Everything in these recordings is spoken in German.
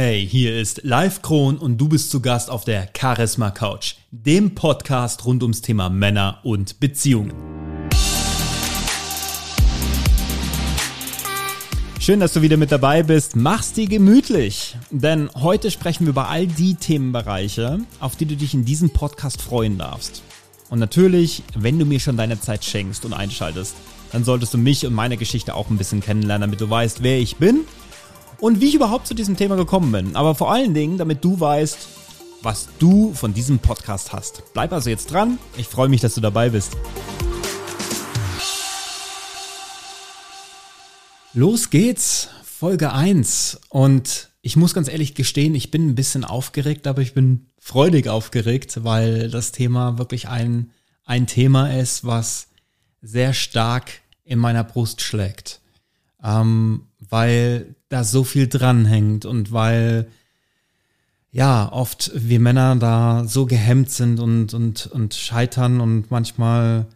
Hey, hier ist Live Kron und du bist zu Gast auf der Charisma Couch, dem Podcast rund ums Thema Männer und Beziehungen. Schön, dass du wieder mit dabei bist. Mach's dir gemütlich, denn heute sprechen wir über all die Themenbereiche, auf die du dich in diesem Podcast freuen darfst. Und natürlich, wenn du mir schon deine Zeit schenkst und einschaltest, dann solltest du mich und meine Geschichte auch ein bisschen kennenlernen, damit du weißt, wer ich bin und wie ich überhaupt zu diesem Thema gekommen bin. Aber vor allen Dingen, damit du weißt, was du von diesem Podcast hast. Bleib also jetzt dran. Ich freue mich, dass du dabei bist. Los geht's, Folge 1. Und ich muss ganz ehrlich gestehen, ich bin ein bisschen aufgeregt, aber ich bin freudig aufgeregt, weil das Thema wirklich ein, ein Thema ist, was sehr stark in meiner Brust schlägt. Ähm, weil da so viel dranhängt und weil ja oft wir Männer da so gehemmt sind und, und, und scheitern und manchmal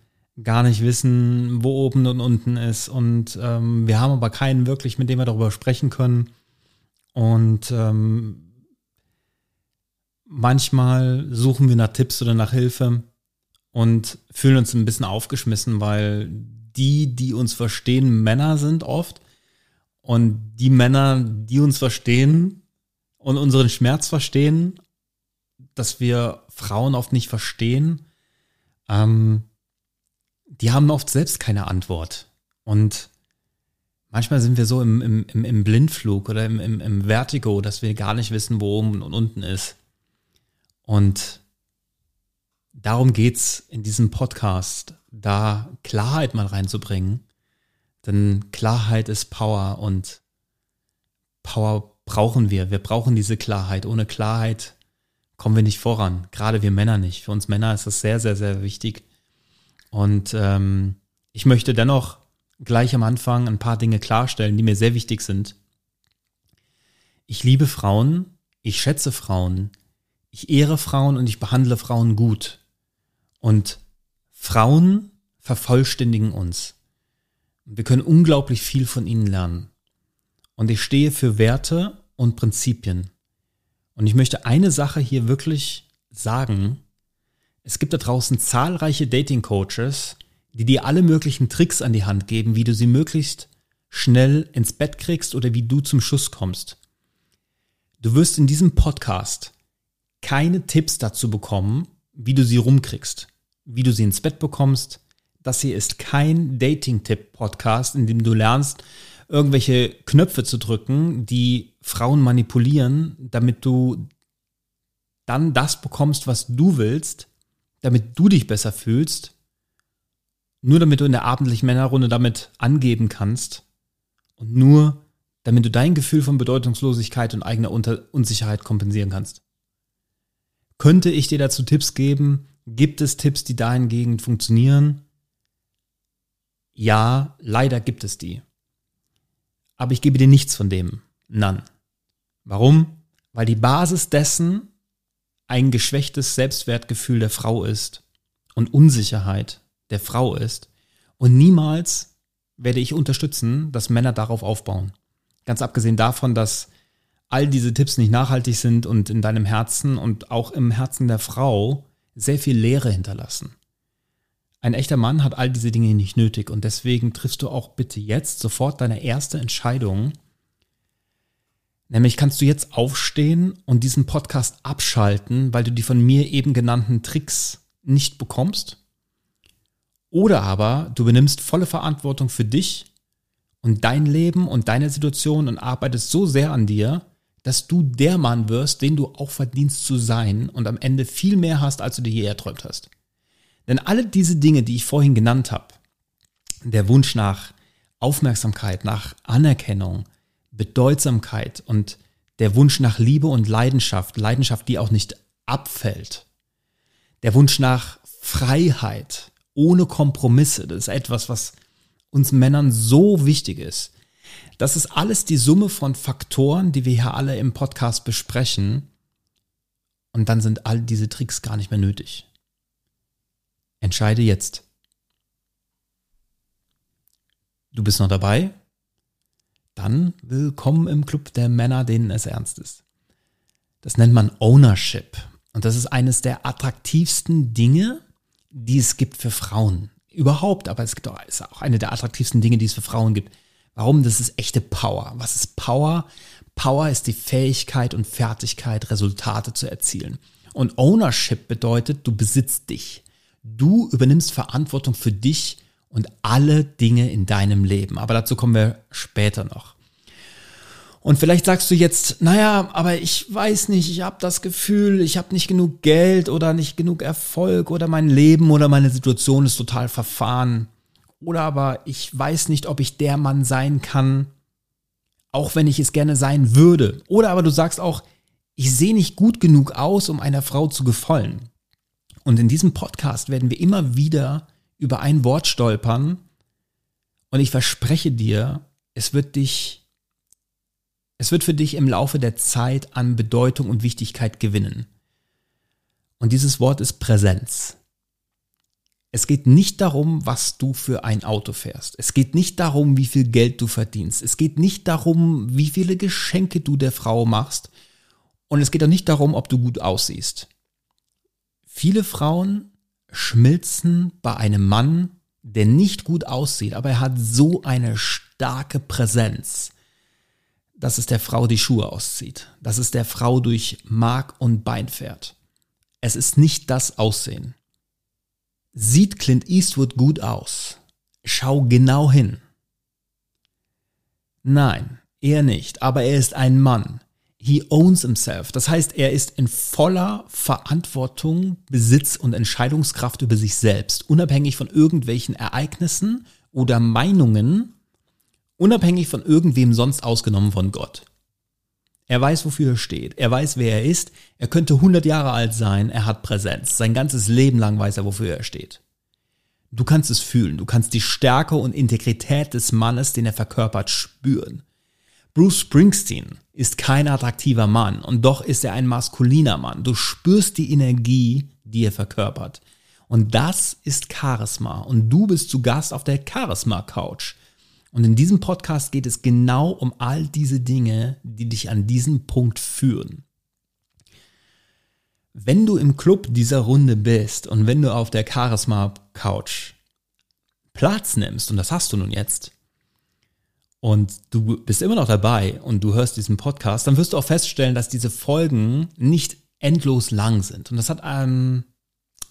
gar nicht wissen, wo oben und unten ist. Und ähm, wir haben aber keinen wirklich, mit dem wir darüber sprechen können. Und ähm, manchmal suchen wir nach Tipps oder nach Hilfe und fühlen uns ein bisschen aufgeschmissen, weil die, die uns verstehen, Männer sind oft und die Männer, die uns verstehen und unseren Schmerz verstehen, dass wir Frauen oft nicht verstehen, ähm, die haben oft selbst keine Antwort. Und manchmal sind wir so im, im, im Blindflug oder im, im, Vertigo, dass wir gar nicht wissen, wo oben und unten ist. Und darum geht's in diesem Podcast, da Klarheit mal reinzubringen denn Klarheit ist Power und Power brauchen wir. Wir brauchen diese Klarheit. Ohne Klarheit kommen wir nicht voran. Gerade wir Männer nicht. Für uns Männer ist das sehr, sehr, sehr wichtig. Und ähm, ich möchte dennoch gleich am Anfang ein paar Dinge klarstellen, die mir sehr wichtig sind. Ich liebe Frauen, ich schätze Frauen, ich ehre Frauen und ich behandle Frauen gut. Und Frauen vervollständigen uns. Wir können unglaublich viel von ihnen lernen. Und ich stehe für Werte und Prinzipien. Und ich möchte eine Sache hier wirklich sagen. Es gibt da draußen zahlreiche Dating-Coaches, die dir alle möglichen Tricks an die Hand geben, wie du sie möglichst schnell ins Bett kriegst oder wie du zum Schuss kommst. Du wirst in diesem Podcast keine Tipps dazu bekommen, wie du sie rumkriegst, wie du sie ins Bett bekommst, das hier ist kein Dating-Tipp-Podcast, in dem du lernst, irgendwelche Knöpfe zu drücken, die Frauen manipulieren, damit du dann das bekommst, was du willst, damit du dich besser fühlst, nur damit du in der abendlichen Männerrunde damit angeben kannst und nur damit du dein Gefühl von Bedeutungslosigkeit und eigener Unsicherheit kompensieren kannst. Könnte ich dir dazu Tipps geben? Gibt es Tipps, die dahingegen funktionieren? Ja, leider gibt es die. Aber ich gebe dir nichts von dem. None. Warum? Weil die Basis dessen ein geschwächtes Selbstwertgefühl der Frau ist und Unsicherheit der Frau ist. Und niemals werde ich unterstützen, dass Männer darauf aufbauen. Ganz abgesehen davon, dass all diese Tipps nicht nachhaltig sind und in deinem Herzen und auch im Herzen der Frau sehr viel Leere hinterlassen. Ein echter Mann hat all diese Dinge nicht nötig und deswegen triffst du auch bitte jetzt sofort deine erste Entscheidung. Nämlich kannst du jetzt aufstehen und diesen Podcast abschalten, weil du die von mir eben genannten Tricks nicht bekommst. Oder aber du benimmst volle Verantwortung für dich und dein Leben und deine Situation und arbeitest so sehr an dir, dass du der Mann wirst, den du auch verdienst zu sein und am Ende viel mehr hast, als du dir je erträumt hast. Denn alle diese Dinge, die ich vorhin genannt habe, der Wunsch nach Aufmerksamkeit, nach Anerkennung, Bedeutsamkeit und der Wunsch nach Liebe und Leidenschaft, Leidenschaft, die auch nicht abfällt, der Wunsch nach Freiheit ohne Kompromisse, das ist etwas, was uns Männern so wichtig ist. Das ist alles die Summe von Faktoren, die wir hier alle im Podcast besprechen. Und dann sind all diese Tricks gar nicht mehr nötig. Entscheide jetzt. Du bist noch dabei? Dann willkommen im Club der Männer, denen es ernst ist. Das nennt man Ownership. Und das ist eines der attraktivsten Dinge, die es gibt für Frauen. Überhaupt, aber es gibt auch, ist auch eine der attraktivsten Dinge, die es für Frauen gibt. Warum? Das ist echte Power. Was ist Power? Power ist die Fähigkeit und Fertigkeit, Resultate zu erzielen. Und Ownership bedeutet, du besitzt dich. Du übernimmst Verantwortung für dich und alle Dinge in deinem Leben. Aber dazu kommen wir später noch. Und vielleicht sagst du jetzt, naja, aber ich weiß nicht, ich habe das Gefühl, ich habe nicht genug Geld oder nicht genug Erfolg oder mein Leben oder meine Situation ist total verfahren. Oder aber ich weiß nicht, ob ich der Mann sein kann, auch wenn ich es gerne sein würde. Oder aber du sagst auch, ich sehe nicht gut genug aus, um einer Frau zu gefallen. Und in diesem Podcast werden wir immer wieder über ein Wort stolpern und ich verspreche dir, es wird dich es wird für dich im Laufe der Zeit an Bedeutung und Wichtigkeit gewinnen. Und dieses Wort ist Präsenz. Es geht nicht darum, was du für ein Auto fährst. Es geht nicht darum, wie viel Geld du verdienst. Es geht nicht darum, wie viele Geschenke du der Frau machst. Und es geht auch nicht darum, ob du gut aussiehst. Viele Frauen schmilzen bei einem Mann, der nicht gut aussieht, aber er hat so eine starke Präsenz, dass es der Frau die Schuhe auszieht, dass es der Frau durch Mark und Bein fährt. Es ist nicht das Aussehen. Sieht Clint Eastwood gut aus? Schau genau hin. Nein, er nicht, aber er ist ein Mann. He owns himself. Das heißt, er ist in voller Verantwortung, Besitz und Entscheidungskraft über sich selbst, unabhängig von irgendwelchen Ereignissen oder Meinungen, Unabhängig von irgendwem sonst ausgenommen von Gott. Er weiß, wofür er steht. Er weiß, wer er ist. Er könnte 100 Jahre alt sein. Er hat Präsenz. Sein ganzes Leben lang weiß er, wofür er steht. Du kannst es fühlen. Du kannst die Stärke und Integrität des Mannes, den er verkörpert, spüren. Bruce Springsteen ist kein attraktiver Mann und doch ist er ein maskuliner Mann. Du spürst die Energie, die er verkörpert. Und das ist Charisma. Und du bist zu Gast auf der Charisma Couch. Und in diesem Podcast geht es genau um all diese Dinge, die dich an diesen Punkt führen. Wenn du im Club dieser Runde bist und wenn du auf der Charisma Couch Platz nimmst, und das hast du nun jetzt, und du bist immer noch dabei und du hörst diesen Podcast, dann wirst du auch feststellen, dass diese Folgen nicht endlos lang sind. Und das hat ähm,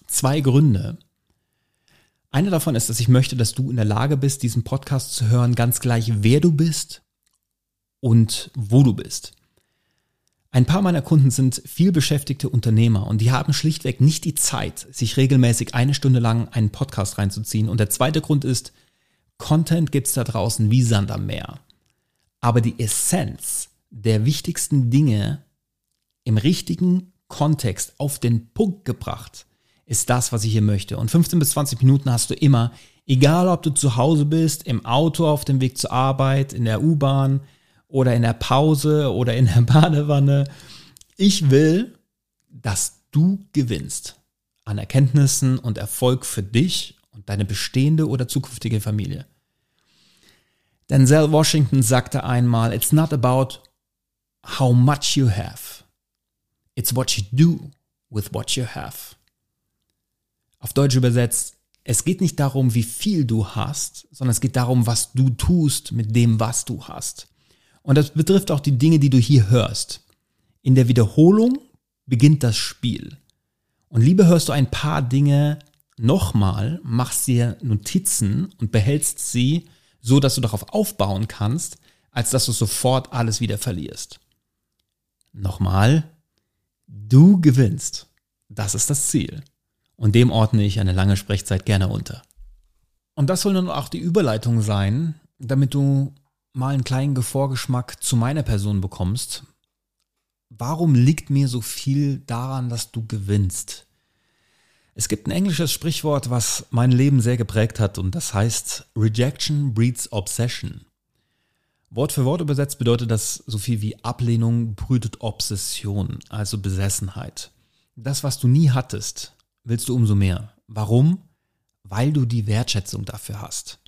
zwei Gründe. Einer davon ist, dass ich möchte, dass du in der Lage bist, diesen Podcast zu hören, ganz gleich, wer du bist und wo du bist. Ein paar meiner Kunden sind viel beschäftigte Unternehmer und die haben schlichtweg nicht die Zeit, sich regelmäßig eine Stunde lang einen Podcast reinzuziehen. Und der zweite Grund ist, Content gibt's da draußen wie Sand am Meer. Aber die Essenz der wichtigsten Dinge im richtigen Kontext auf den Punkt gebracht ist das, was ich hier möchte. Und 15 bis 20 Minuten hast du immer, egal ob du zu Hause bist, im Auto auf dem Weg zur Arbeit, in der U-Bahn oder in der Pause oder in der Badewanne. Ich will, dass du gewinnst an Erkenntnissen und Erfolg für dich und deine bestehende oder zukünftige Familie. Denzel Washington sagte einmal, it's not about how much you have. It's what you do with what you have. Auf Deutsch übersetzt, es geht nicht darum, wie viel du hast, sondern es geht darum, was du tust mit dem, was du hast. Und das betrifft auch die Dinge, die du hier hörst. In der Wiederholung beginnt das Spiel. Und lieber hörst du ein paar Dinge nochmal, machst dir Notizen und behältst sie so, dass du darauf aufbauen kannst, als dass du sofort alles wieder verlierst. Nochmal, du gewinnst. Das ist das Ziel. Und dem ordne ich eine lange Sprechzeit gerne unter. Und das soll nun auch die Überleitung sein, damit du mal einen kleinen Vorgeschmack zu meiner Person bekommst. Warum liegt mir so viel daran, dass du gewinnst? Es gibt ein englisches Sprichwort, was mein Leben sehr geprägt hat und das heißt Rejection breeds Obsession. Wort für Wort übersetzt bedeutet das so viel wie Ablehnung brütet Obsession, also Besessenheit. Das, was du nie hattest, willst du umso mehr. Warum? Weil du die Wertschätzung dafür hast.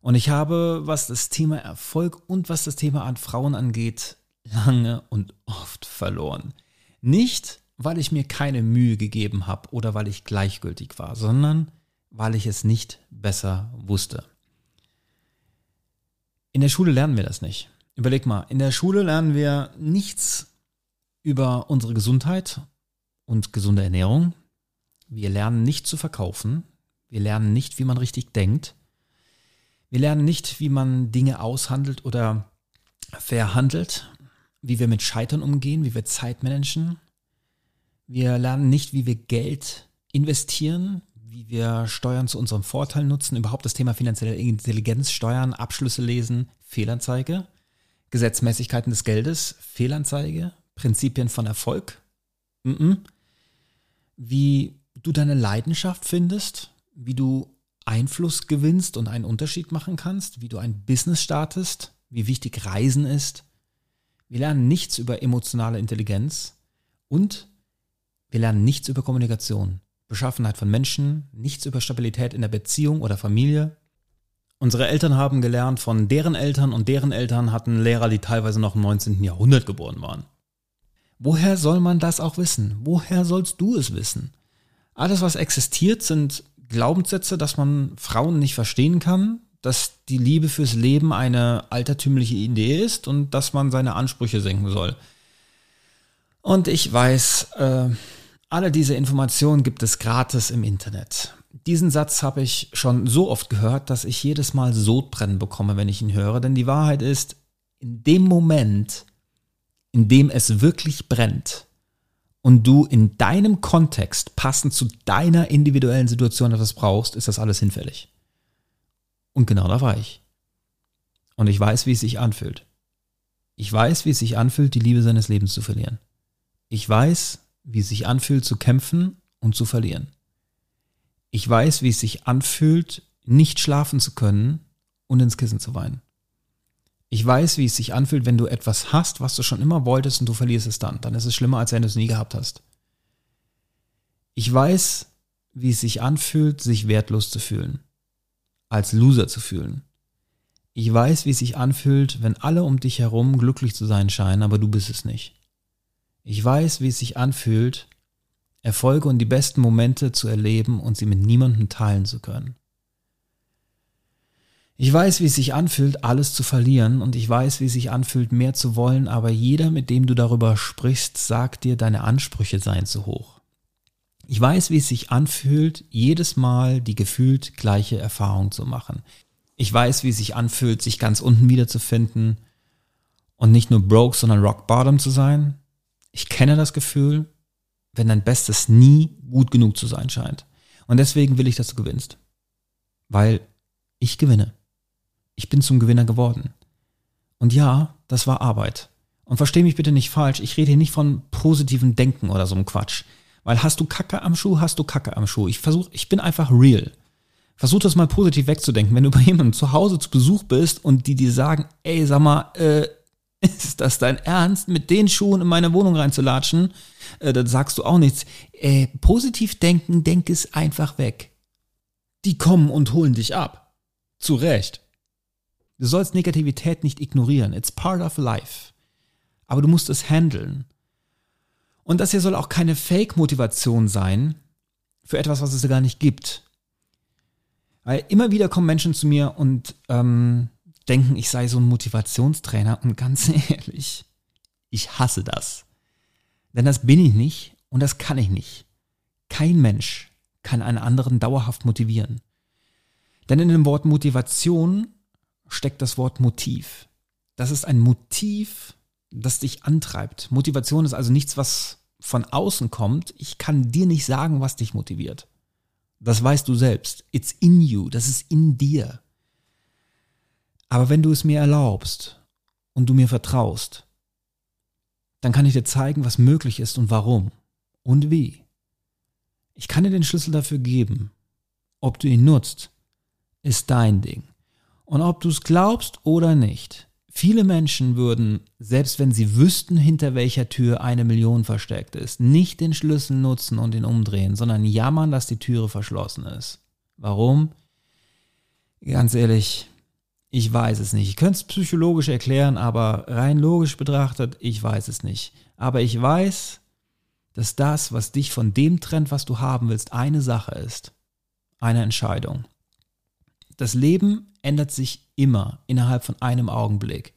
Und ich habe, was das Thema Erfolg und was das Thema an Frauen angeht, lange und oft verloren. Nicht, weil ich mir keine Mühe gegeben habe oder weil ich gleichgültig war, sondern weil ich es nicht besser wusste. In der Schule lernen wir das nicht. Überleg mal, in der Schule lernen wir nichts über unsere Gesundheit und gesunde Ernährung. Wir lernen nicht zu verkaufen. Wir lernen nicht, wie man richtig denkt. Wir lernen nicht, wie man Dinge aushandelt oder verhandelt, wie wir mit Scheitern umgehen, wie wir Zeit managen. Wir lernen nicht, wie wir Geld investieren, wie wir Steuern zu unserem Vorteil nutzen, überhaupt das Thema finanzielle Intelligenz, Steuern, Abschlüsse lesen, Fehlanzeige, Gesetzmäßigkeiten des Geldes, Fehlanzeige, Prinzipien von Erfolg, wie du deine Leidenschaft findest, wie du Einfluss gewinnst und einen Unterschied machen kannst, wie du ein Business startest, wie wichtig Reisen ist. Wir lernen nichts über emotionale Intelligenz und wir lernen nichts über Kommunikation, Beschaffenheit von Menschen, nichts über Stabilität in der Beziehung oder Familie. Unsere Eltern haben gelernt von deren Eltern und deren Eltern hatten Lehrer, die teilweise noch im 19. Jahrhundert geboren waren. Woher soll man das auch wissen? Woher sollst du es wissen? Alles, was existiert, sind Glaubenssätze, dass man Frauen nicht verstehen kann, dass die Liebe fürs Leben eine altertümliche Idee ist und dass man seine Ansprüche senken soll. Und ich weiß, äh, alle diese Informationen gibt es gratis im Internet. Diesen Satz habe ich schon so oft gehört, dass ich jedes Mal Sodbrennen bekomme, wenn ich ihn höre. Denn die Wahrheit ist, in dem Moment, in dem es wirklich brennt und du in deinem Kontext passend zu deiner individuellen Situation etwas brauchst, ist das alles hinfällig. Und genau da war ich. Und ich weiß, wie es sich anfühlt. Ich weiß, wie es sich anfühlt, die Liebe seines Lebens zu verlieren. Ich weiß, wie es sich anfühlt, zu kämpfen und zu verlieren. Ich weiß, wie es sich anfühlt, nicht schlafen zu können und ins Kissen zu weinen. Ich weiß, wie es sich anfühlt, wenn du etwas hast, was du schon immer wolltest und du verlierst es dann. Dann ist es schlimmer, als wenn du es nie gehabt hast. Ich weiß, wie es sich anfühlt, sich wertlos zu fühlen. Als Loser zu fühlen. Ich weiß, wie es sich anfühlt, wenn alle um dich herum glücklich zu sein scheinen, aber du bist es nicht. Ich weiß, wie es sich anfühlt, Erfolge und die besten Momente zu erleben und sie mit niemandem teilen zu können. Ich weiß, wie es sich anfühlt, alles zu verlieren und ich weiß, wie es sich anfühlt, mehr zu wollen, aber jeder, mit dem du darüber sprichst, sagt dir, deine Ansprüche seien zu hoch. Ich weiß, wie es sich anfühlt, jedes Mal die gefühlt gleiche Erfahrung zu machen. Ich weiß, wie es sich anfühlt, sich ganz unten wiederzufinden und nicht nur broke, sondern rock bottom zu sein. Ich kenne das Gefühl, wenn dein Bestes nie gut genug zu sein scheint. Und deswegen will ich, dass du gewinnst. Weil ich gewinne. Ich bin zum Gewinner geworden. Und ja, das war Arbeit. Und versteh mich bitte nicht falsch, ich rede hier nicht von positivem Denken oder so einem Quatsch. Weil hast du Kacke am Schuh, hast du Kacke am Schuh. Ich versuche, ich bin einfach real. Versuch das mal positiv wegzudenken. Wenn du bei jemandem zu Hause zu Besuch bist und die dir sagen, ey, sag mal, äh, ist das dein Ernst, mit den Schuhen in meine Wohnung reinzulatschen? Äh, dann sagst du auch nichts. Äh, positiv denken, denk es einfach weg. Die kommen und holen dich ab. Zu Recht. Du sollst Negativität nicht ignorieren. It's part of life. Aber du musst es handeln. Und das hier soll auch keine Fake-Motivation sein für etwas, was es gar nicht gibt. Weil immer wieder kommen Menschen zu mir und ähm, denken, ich sei so ein Motivationstrainer. Und ganz ehrlich, ich hasse das. Denn das bin ich nicht und das kann ich nicht. Kein Mensch kann einen anderen dauerhaft motivieren. Denn in dem Wort Motivation steckt das Wort Motiv. Das ist ein Motiv, das dich antreibt. Motivation ist also nichts, was von außen kommt. Ich kann dir nicht sagen, was dich motiviert. Das weißt du selbst. It's in you. Das ist in dir. Aber wenn du es mir erlaubst und du mir vertraust, dann kann ich dir zeigen, was möglich ist und warum und wie. Ich kann dir den Schlüssel dafür geben. Ob du ihn nutzt, ist dein Ding. Und ob du es glaubst oder nicht, viele Menschen würden, selbst wenn sie wüssten, hinter welcher Tür eine Million versteckt ist, nicht den Schlüssel nutzen und ihn umdrehen, sondern jammern, dass die Türe verschlossen ist. Warum? Ganz ehrlich, ich weiß es nicht. Ich könnte es psychologisch erklären, aber rein logisch betrachtet, ich weiß es nicht. Aber ich weiß, dass das, was dich von dem trennt, was du haben willst, eine Sache ist. Eine Entscheidung. Das Leben ändert sich immer innerhalb von einem Augenblick,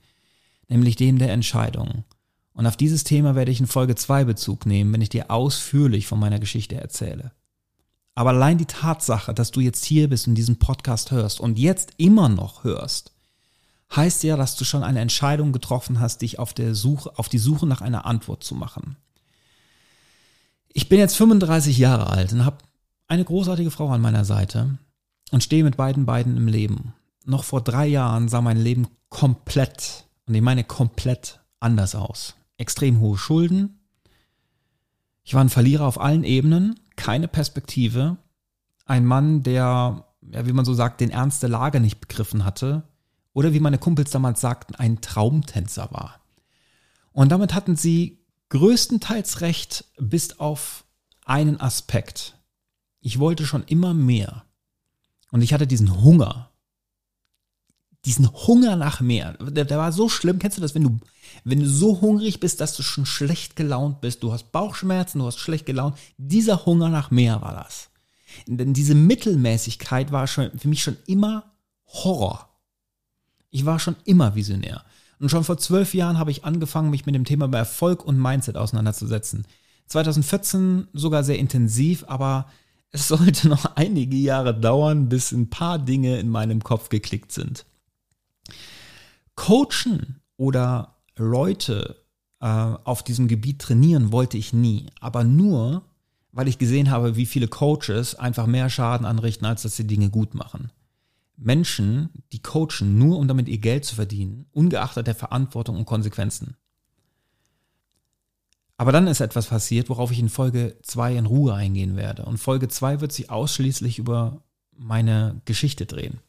nämlich dem der Entscheidung. Und auf dieses Thema werde ich in Folge 2 Bezug nehmen, wenn ich dir ausführlich von meiner Geschichte erzähle. Aber allein die Tatsache, dass du jetzt hier bist und diesen Podcast hörst und jetzt immer noch hörst, heißt ja, dass du schon eine Entscheidung getroffen hast, dich auf der Suche, auf die Suche nach einer Antwort zu machen. Ich bin jetzt 35 Jahre alt und habe eine großartige Frau an meiner Seite und stehe mit beiden beiden im Leben. Noch vor drei Jahren sah mein Leben komplett, und ich meine komplett anders aus. Extrem hohe Schulden. Ich war ein Verlierer auf allen Ebenen, keine Perspektive. Ein Mann, der, ja, wie man so sagt, den Ernst der Lage nicht begriffen hatte. Oder wie meine Kumpels damals sagten, ein Traumtänzer war. Und damit hatten sie größtenteils recht, bis auf einen Aspekt. Ich wollte schon immer mehr. Und ich hatte diesen Hunger. Diesen Hunger nach mehr. Der, der, war so schlimm. Kennst du das, wenn du, wenn du so hungrig bist, dass du schon schlecht gelaunt bist? Du hast Bauchschmerzen, du hast schlecht gelaunt. Dieser Hunger nach mehr war das. Denn diese Mittelmäßigkeit war schon, für mich schon immer Horror. Ich war schon immer visionär. Und schon vor zwölf Jahren habe ich angefangen, mich mit dem Thema Erfolg und Mindset auseinanderzusetzen. 2014 sogar sehr intensiv, aber es sollte noch einige Jahre dauern, bis ein paar Dinge in meinem Kopf geklickt sind. Coachen oder Leute äh, auf diesem Gebiet trainieren wollte ich nie, aber nur, weil ich gesehen habe, wie viele Coaches einfach mehr Schaden anrichten, als dass sie Dinge gut machen. Menschen, die coachen, nur um damit ihr Geld zu verdienen, ungeachtet der Verantwortung und Konsequenzen. Aber dann ist etwas passiert, worauf ich in Folge 2 in Ruhe eingehen werde. Und Folge 2 wird sich ausschließlich über meine Geschichte drehen.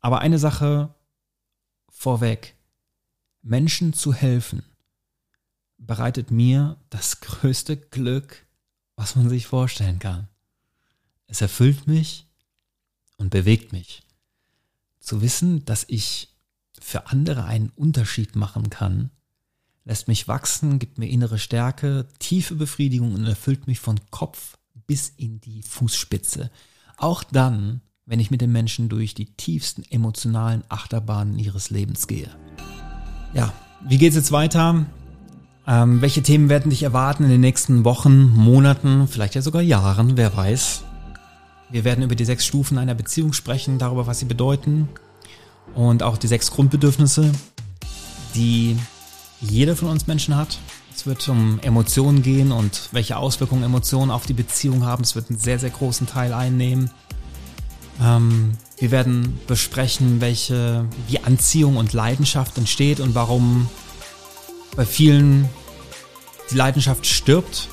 Aber eine Sache vorweg. Menschen zu helfen bereitet mir das größte Glück, was man sich vorstellen kann. Es erfüllt mich und bewegt mich. Zu wissen, dass ich für andere einen Unterschied machen kann, lässt mich wachsen, gibt mir innere Stärke, tiefe Befriedigung und erfüllt mich von Kopf bis in die Fußspitze. Auch dann, wenn ich mit den Menschen durch die tiefsten emotionalen Achterbahnen ihres Lebens gehe. Ja, wie geht's jetzt weiter? Ähm, welche Themen werden dich erwarten in den nächsten Wochen, Monaten, vielleicht ja sogar Jahren, wer weiß. Wir werden über die sechs Stufen einer Beziehung sprechen, darüber, was sie bedeuten und auch die sechs Grundbedürfnisse, die jeder von uns Menschen hat. Es wird um Emotionen gehen und welche Auswirkungen Emotionen auf die Beziehung haben. Es wird einen sehr, sehr großen Teil einnehmen. Ähm, wir werden besprechen, welche, wie Anziehung und Leidenschaft entsteht und warum bei vielen die Leidenschaft stirbt.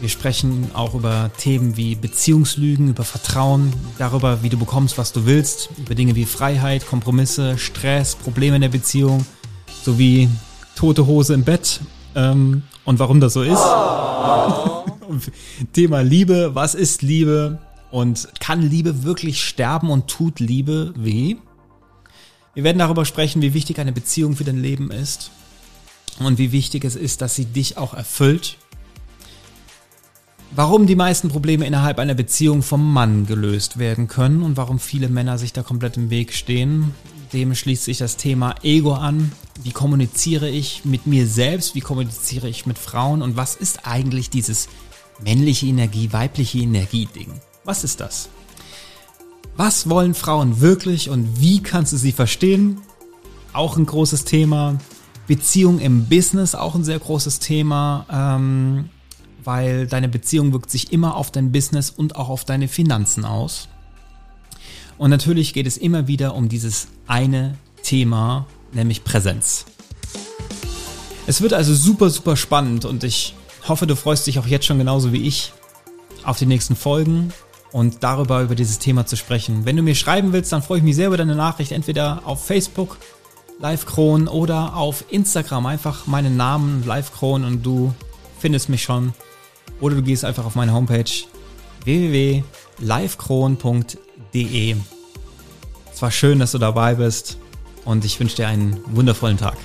Wir sprechen auch über Themen wie Beziehungslügen, über Vertrauen, darüber, wie du bekommst, was du willst, über Dinge wie Freiheit, Kompromisse, Stress, Probleme in der Beziehung, sowie tote Hose im Bett ähm, und warum das so ist. Oh. Thema Liebe, was ist Liebe und kann Liebe wirklich sterben und tut Liebe weh? Wir werden darüber sprechen, wie wichtig eine Beziehung für dein Leben ist und wie wichtig es ist, dass sie dich auch erfüllt. Warum die meisten Probleme innerhalb einer Beziehung vom Mann gelöst werden können und warum viele Männer sich da komplett im Weg stehen. Dem schließt sich das Thema Ego an. Wie kommuniziere ich mit mir selbst? Wie kommuniziere ich mit Frauen? Und was ist eigentlich dieses männliche Energie, weibliche Energie Ding? Was ist das? Was wollen Frauen wirklich und wie kannst du sie verstehen? Auch ein großes Thema. Beziehung im Business, auch ein sehr großes Thema, ähm, weil deine Beziehung wirkt sich immer auf dein Business und auch auf deine Finanzen aus. Und natürlich geht es immer wieder um dieses eine Thema, nämlich Präsenz. Es wird also super, super spannend und ich hoffe, du freust dich auch jetzt schon genauso wie ich auf die nächsten Folgen und darüber über dieses Thema zu sprechen. Wenn du mir schreiben willst, dann freue ich mich sehr über deine Nachricht, entweder auf Facebook, LiveKron oder auf Instagram. Einfach meinen Namen, LiveKron und du findest mich schon. Oder du gehst einfach auf meine Homepage www.livekron.de. Es war schön, dass du dabei bist und ich wünsche dir einen wundervollen Tag.